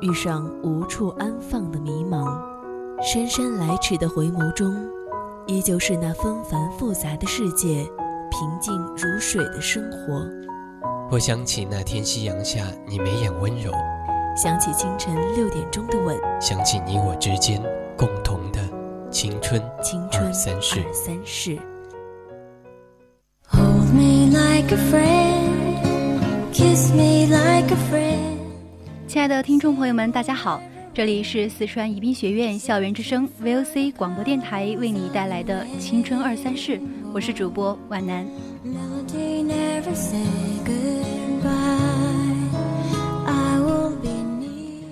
遇上无处安放的迷茫，姗姗来迟的回眸中，依旧是那纷繁复杂的世界，平静如水的生活。我想起那天夕阳下你眉眼温柔，想起清晨六点钟的吻，想起你我之间共同的青春青春二三世。三世。Hold me like a friend, kiss me like a friend. 亲爱的听众朋友们，大家好，这里是四川宜宾学院校园之声 VOC 广播电台为你带来的青春二三事，我是主播皖南。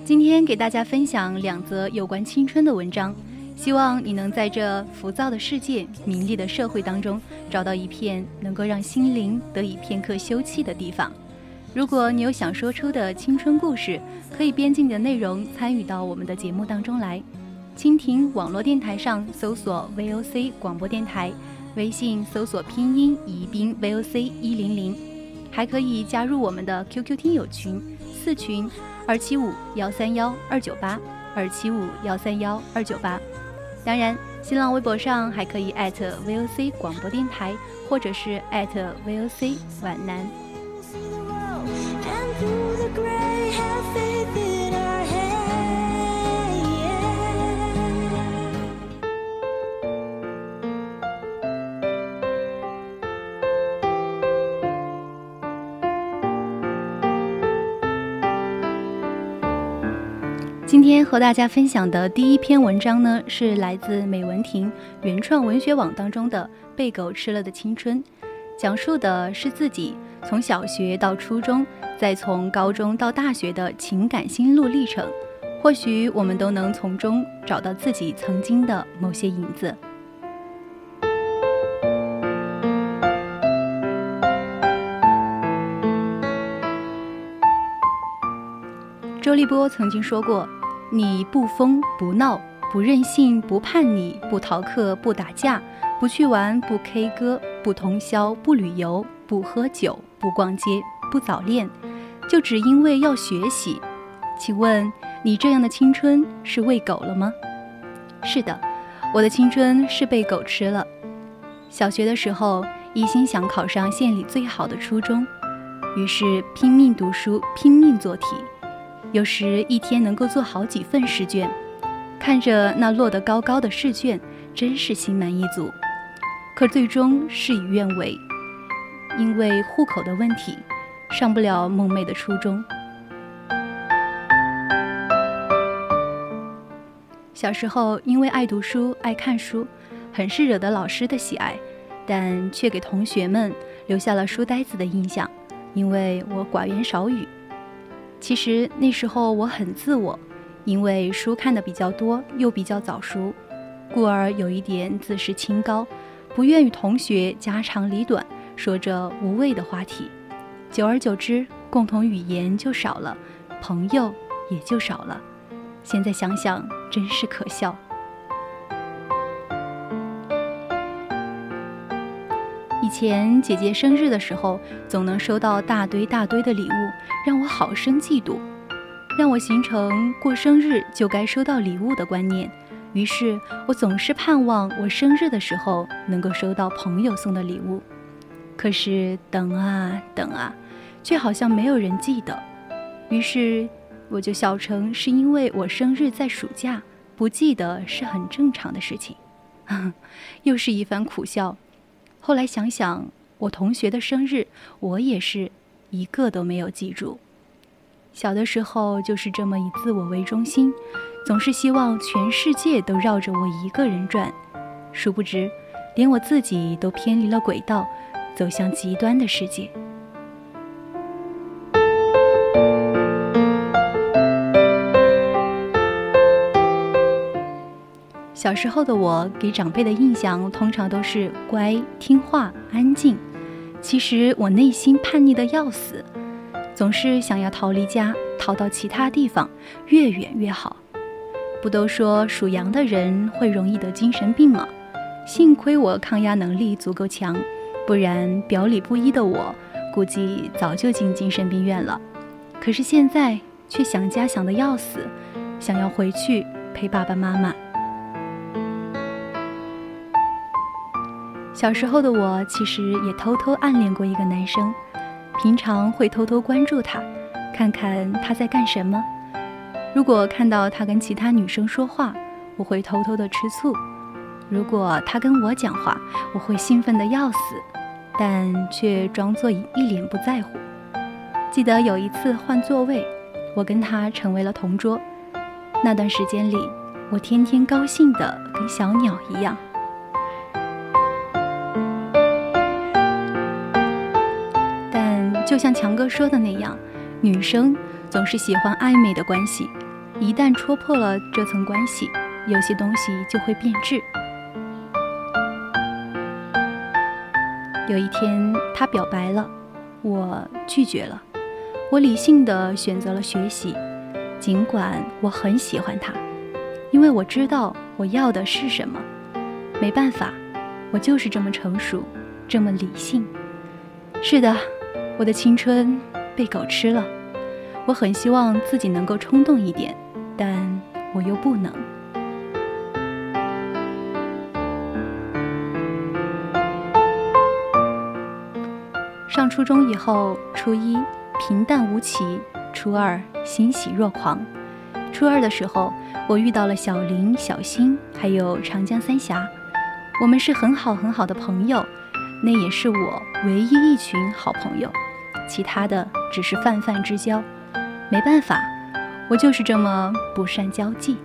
今天给大家分享两则有关青春的文章，希望你能在这浮躁的世界、名利的社会当中，找到一片能够让心灵得以片刻休憩的地方。如果你有想说出的青春故事，可以编辑你的内容参与到我们的节目当中来。蜻蜓网络电台上搜索 VOC 广播电台，微信搜索拼音宜宾 VOC 一零零，还可以加入我们的 QQ 听友群四群二七五幺三幺二九八二七五幺三幺二九八。当然，新浪微博上还可以艾特 VOC 广播电台，或者是艾特 VOC 皖南。和大家分享的第一篇文章呢，是来自美文亭原创文学网当中的《被狗吃了的青春》，讲述的是自己从小学到初中，再从高中到大学的情感心路历程。或许我们都能从中找到自己曾经的某些影子。周立波曾经说过：“你不疯不闹，不任性，不叛逆，不逃课，不打架，不去玩，不 K 歌，不通宵，不旅游，不喝酒，不逛街，不早恋，就只因为要学习。请问你这样的青春是喂狗了吗？”是的，我的青春是被狗吃了。小学的时候，一心想考上县里最好的初中，于是拼命读书，拼命做题。有时一天能够做好几份试卷，看着那摞得高高的试卷，真是心满意足。可最终事与愿违，因为户口的问题，上不了梦寐的初中。小时候因为爱读书、爱看书，很是惹得老师的喜爱，但却给同学们留下了书呆子的印象，因为我寡言少语。其实那时候我很自我，因为书看的比较多，又比较早熟，故而有一点自视清高，不愿与同学家长里短，说着无谓的话题。久而久之，共同语言就少了，朋友也就少了。现在想想，真是可笑。以前姐姐生日的时候，总能收到大堆大堆的礼物，让我好生嫉妒，让我形成过生日就该收到礼物的观念。于是我总是盼望我生日的时候能够收到朋友送的礼物。可是等啊等啊，却好像没有人记得。于是我就笑称是因为我生日在暑假，不记得是很正常的事情。又是一番苦笑。后来想想，我同学的生日，我也是一个都没有记住。小的时候就是这么以自我为中心，总是希望全世界都绕着我一个人转。殊不知，连我自己都偏离了轨道，走向极端的世界。小时候的我给长辈的印象通常都是乖、听话、安静。其实我内心叛逆的要死，总是想要逃离家，逃到其他地方，越远越好。不都说属羊的人会容易得精神病吗？幸亏我抗压能力足够强，不然表里不一的我，估计早就进精神病院了。可是现在却想家想得要死，想要回去陪爸爸妈妈。小时候的我其实也偷偷暗恋过一个男生，平常会偷偷关注他，看看他在干什么。如果看到他跟其他女生说话，我会偷偷的吃醋；如果他跟我讲话，我会兴奋的要死，但却装作一脸不在乎。记得有一次换座位，我跟他成为了同桌。那段时间里，我天天高兴的跟小鸟一样。就像强哥说的那样，女生总是喜欢暧昧的关系。一旦戳破了这层关系，有些东西就会变质。有一天，他表白了，我拒绝了。我理性的选择了学习，尽管我很喜欢他，因为我知道我要的是什么。没办法，我就是这么成熟，这么理性。是的，我的青春被狗吃了。我很希望自己能够冲动一点。但我又不能。上初中以后，初一平淡无奇，初二欣喜若狂。初二的时候，我遇到了小林、小新，还有长江三峡，我们是很好很好的朋友，那也是我唯一一群好朋友，其他的只是泛泛之交。没办法。我就是这么不善交际。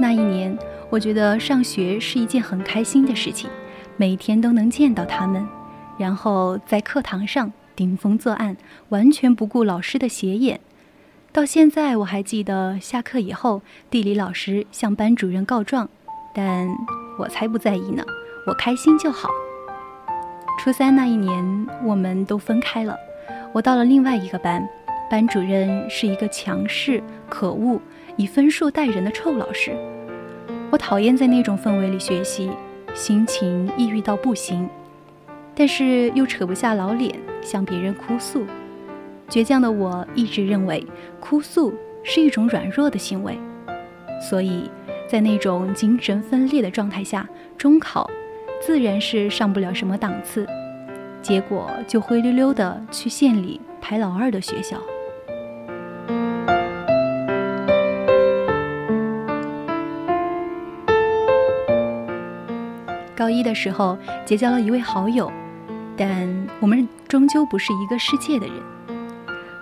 那一年，我觉得上学是一件很开心的事情，每天都能见到他们，然后在课堂上顶风作案，完全不顾老师的斜眼。到现在我还记得，下课以后，地理老师向班主任告状，但我才不在意呢，我开心就好。初三那一年，我们都分开了。我到了另外一个班，班主任是一个强势、可恶、以分数待人的臭老师。我讨厌在那种氛围里学习，心情抑郁到不行，但是又扯不下老脸向别人哭诉。倔强的我一直认为哭诉是一种软弱的行为，所以在那种精神分裂的状态下，中考自然是上不了什么档次。结果就灰溜溜的去县里排老二的学校。高一的时候结交了一位好友，但我们终究不是一个世界的人。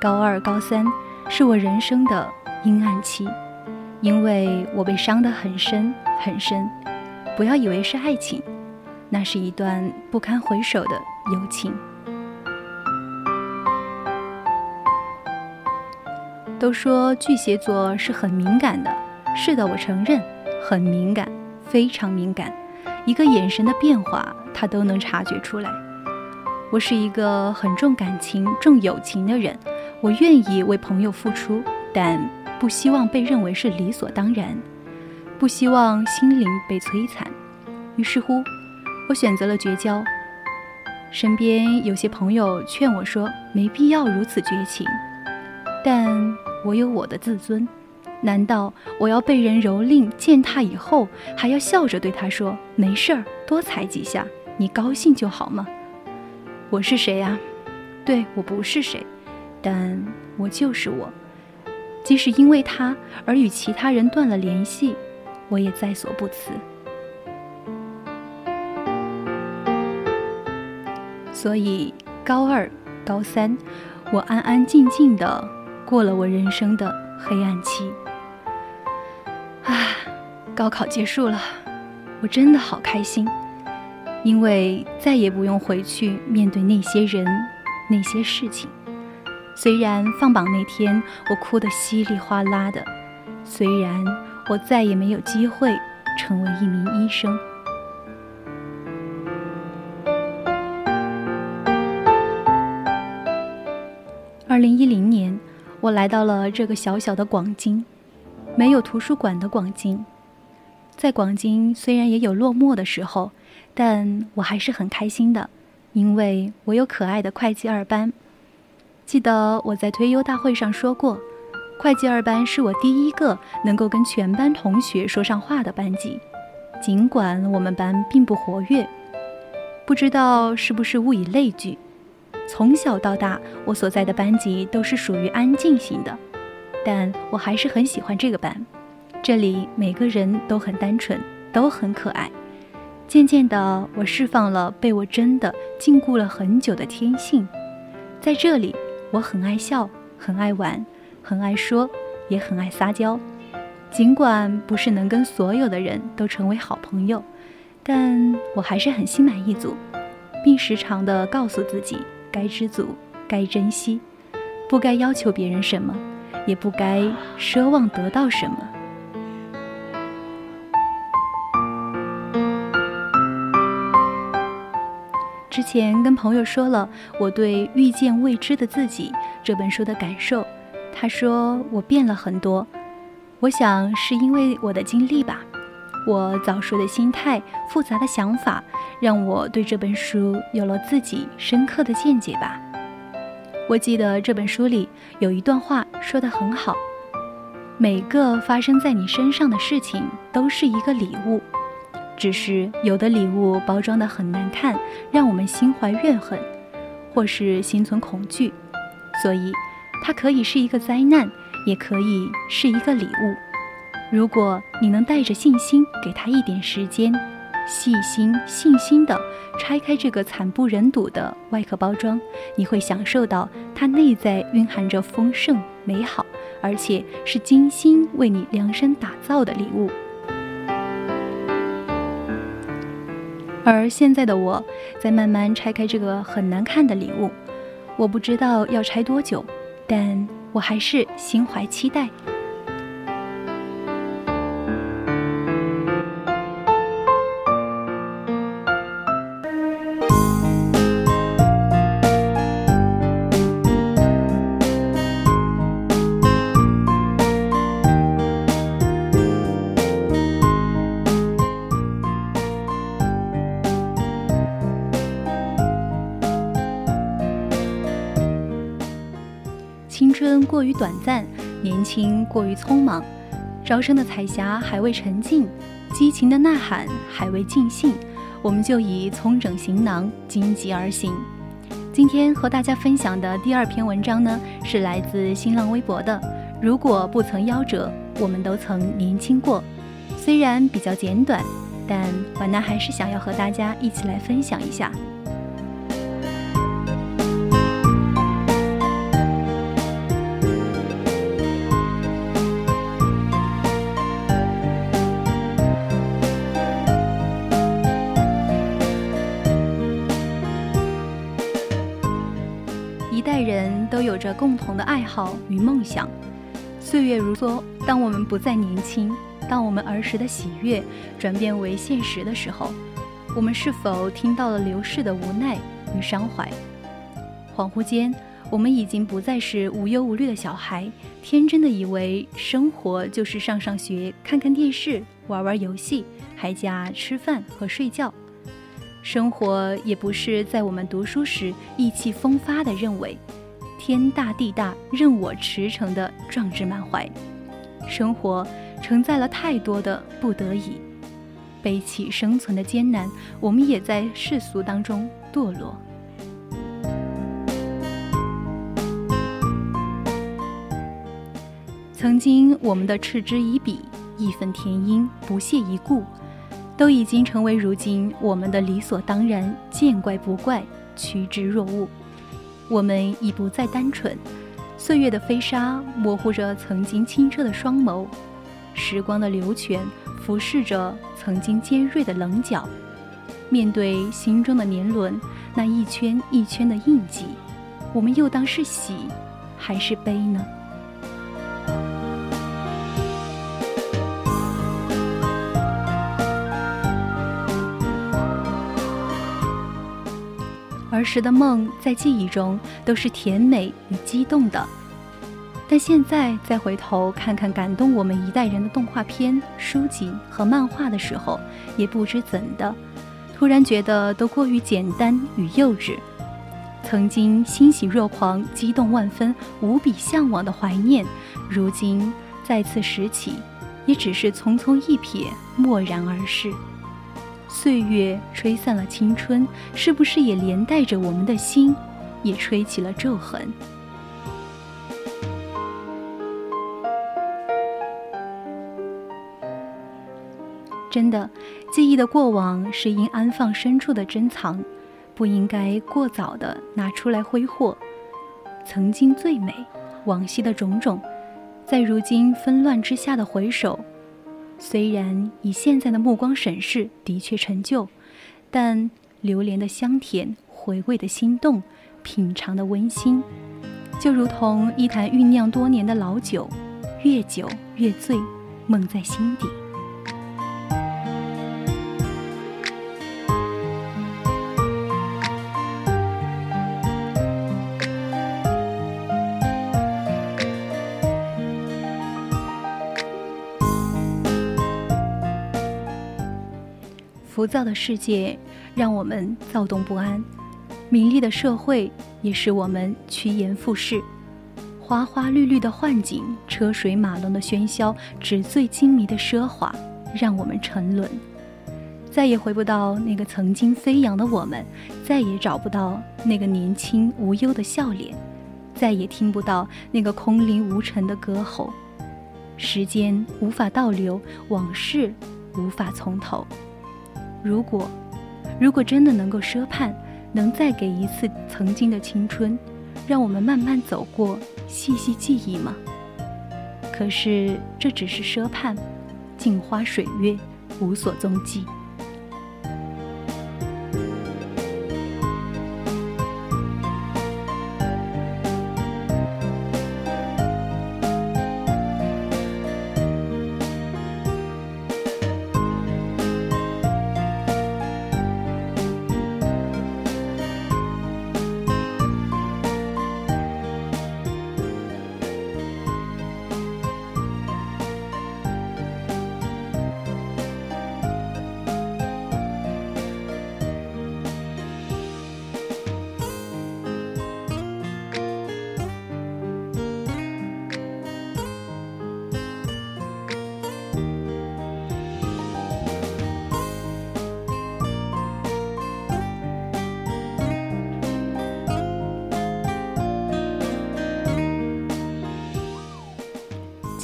高二、高三是我人生的阴暗期，因为我被伤得很深很深。不要以为是爱情，那是一段不堪回首的。友情。都说巨蟹座是很敏感的，是的，我承认很敏感，非常敏感，一个眼神的变化他都能察觉出来。我是一个很重感情、重友情的人，我愿意为朋友付出，但不希望被认为是理所当然，不希望心灵被摧残。于是乎，我选择了绝交。身边有些朋友劝我说：“没必要如此绝情。”但我有我的自尊，难道我要被人蹂躏、践踏以后，还要笑着对他说：“没事儿，多踩几下，你高兴就好吗？”我是谁呀？对我不是谁，但我就是我。即使因为他而与其他人断了联系，我也在所不辞。所以，高二、高三，我安安静静的过了我人生的黑暗期。啊，高考结束了，我真的好开心，因为再也不用回去面对那些人、那些事情。虽然放榜那天我哭得稀里哗啦的，虽然我再也没有机会成为一名医生。二零一零年，我来到了这个小小的广京，没有图书馆的广京。在广京，虽然也有落寞的时候，但我还是很开心的，因为我有可爱的会计二班。记得我在推优大会上说过，会计二班是我第一个能够跟全班同学说上话的班级，尽管我们班并不活跃。不知道是不是物以类聚。从小到大，我所在的班级都是属于安静型的，但我还是很喜欢这个班。这里每个人都很单纯，都很可爱。渐渐的，我释放了被我真的禁锢了很久的天性。在这里，我很爱笑，很爱玩，很爱说，也很爱撒娇。尽管不是能跟所有的人都成为好朋友，但我还是很心满意足，并时常的告诉自己。该知足，该珍惜，不该要求别人什么，也不该奢望得到什么。之前跟朋友说了我对《遇见未知的自己》这本书的感受，他说我变了很多。我想是因为我的经历吧，我早熟的心态，复杂的想法。让我对这本书有了自己深刻的见解吧。我记得这本书里有一段话说得很好：每个发生在你身上的事情都是一个礼物，只是有的礼物包装得很难看，让我们心怀怨恨，或是心存恐惧。所以，它可以是一个灾难，也可以是一个礼物。如果你能带着信心给他一点时间。细心、信心地拆开这个惨不忍睹的外壳包装，你会享受到它内在蕴含着丰盛、美好，而且是精心为你量身打造的礼物。而现在的我，在慢慢拆开这个很难看的礼物，我不知道要拆多久，但我还是心怀期待。过于短暂，年轻过于匆忙，招生的彩霞还未沉静，激情的呐喊还未尽兴，我们就已重整行囊，荆棘而行。今天和大家分享的第二篇文章呢，是来自新浪微博的。如果不曾夭折，我们都曾年轻过。虽然比较简短，但婉娜还是想要和大家一起来分享一下。共同的爱好与梦想。岁月如梭，当我们不再年轻，当我们儿时的喜悦转变为现实的时候，我们是否听到了流逝的无奈与伤怀？恍惚间，我们已经不再是无忧无虑的小孩，天真的以为生活就是上上学、看看电视、玩玩游戏，还加吃饭和睡觉。生活也不是在我们读书时意气风发的认为。天大地大，任我驰骋的壮志满怀。生活承载了太多的不得已，背起生存的艰难，我们也在世俗当中堕落。曾经我们的嗤之以鼻、义愤填膺、不屑一顾，都已经成为如今我们的理所当然，见怪不怪，趋之若鹜。我们已不再单纯，岁月的飞沙模糊着曾经清澈的双眸，时光的流泉俯视着曾经尖锐的棱角。面对心中的年轮，那一圈一圈的印记，我们又当是喜，还是悲呢？儿时的梦在记忆中都是甜美与激动的，但现在再回头看看感动我们一代人的动画片、书籍和漫画的时候，也不知怎的，突然觉得都过于简单与幼稚。曾经欣喜若狂、激动万分、无比向往的怀念，如今再次拾起，也只是匆匆一瞥，蓦然而逝。岁月吹散了青春，是不是也连带着我们的心，也吹起了皱痕？真的，记忆的过往是应安放深处的珍藏，不应该过早的拿出来挥霍。曾经最美，往昔的种种，在如今纷乱之下的回首。虽然以现在的目光审视，的确陈旧，但榴莲的香甜，回味的心动，品尝的温馨，就如同一坛酝酿多年的老酒，越久越醉，梦在心底。浮躁的世界让我们躁动不安，名利的社会也使我们趋炎附势。花花绿绿的幻景，车水马龙的喧嚣，纸醉金迷的奢华，让我们沉沦。再也回不到那个曾经飞扬的我们，再也找不到那个年轻无忧的笑脸，再也听不到那个空灵无尘的歌喉。时间无法倒流，往事无法从头。如果，如果真的能够奢盼，能再给一次曾经的青春，让我们慢慢走过，细细记忆吗？可是这只是奢盼，镜花水月，无所踪迹。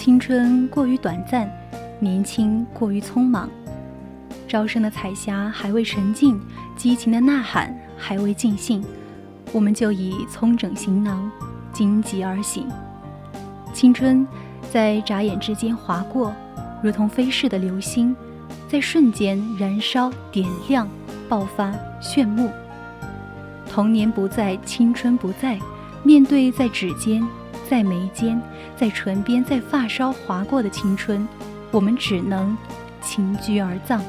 青春过于短暂，年轻过于匆忙。朝生的彩霞还未沉静，激情的呐喊还未尽兴，我们就已匆整行囊，荆棘而行。青春在眨眼之间划过，如同飞逝的流星，在瞬间燃烧、点亮、爆发、炫目。童年不在，青春不在，面对在指尖。在眉间，在唇边，在发梢划过的青春，我们只能情居而葬。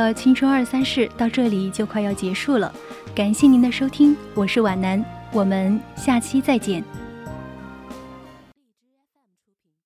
的青春二三事到这里就快要结束了，感谢您的收听，我是皖南，我们下期再见。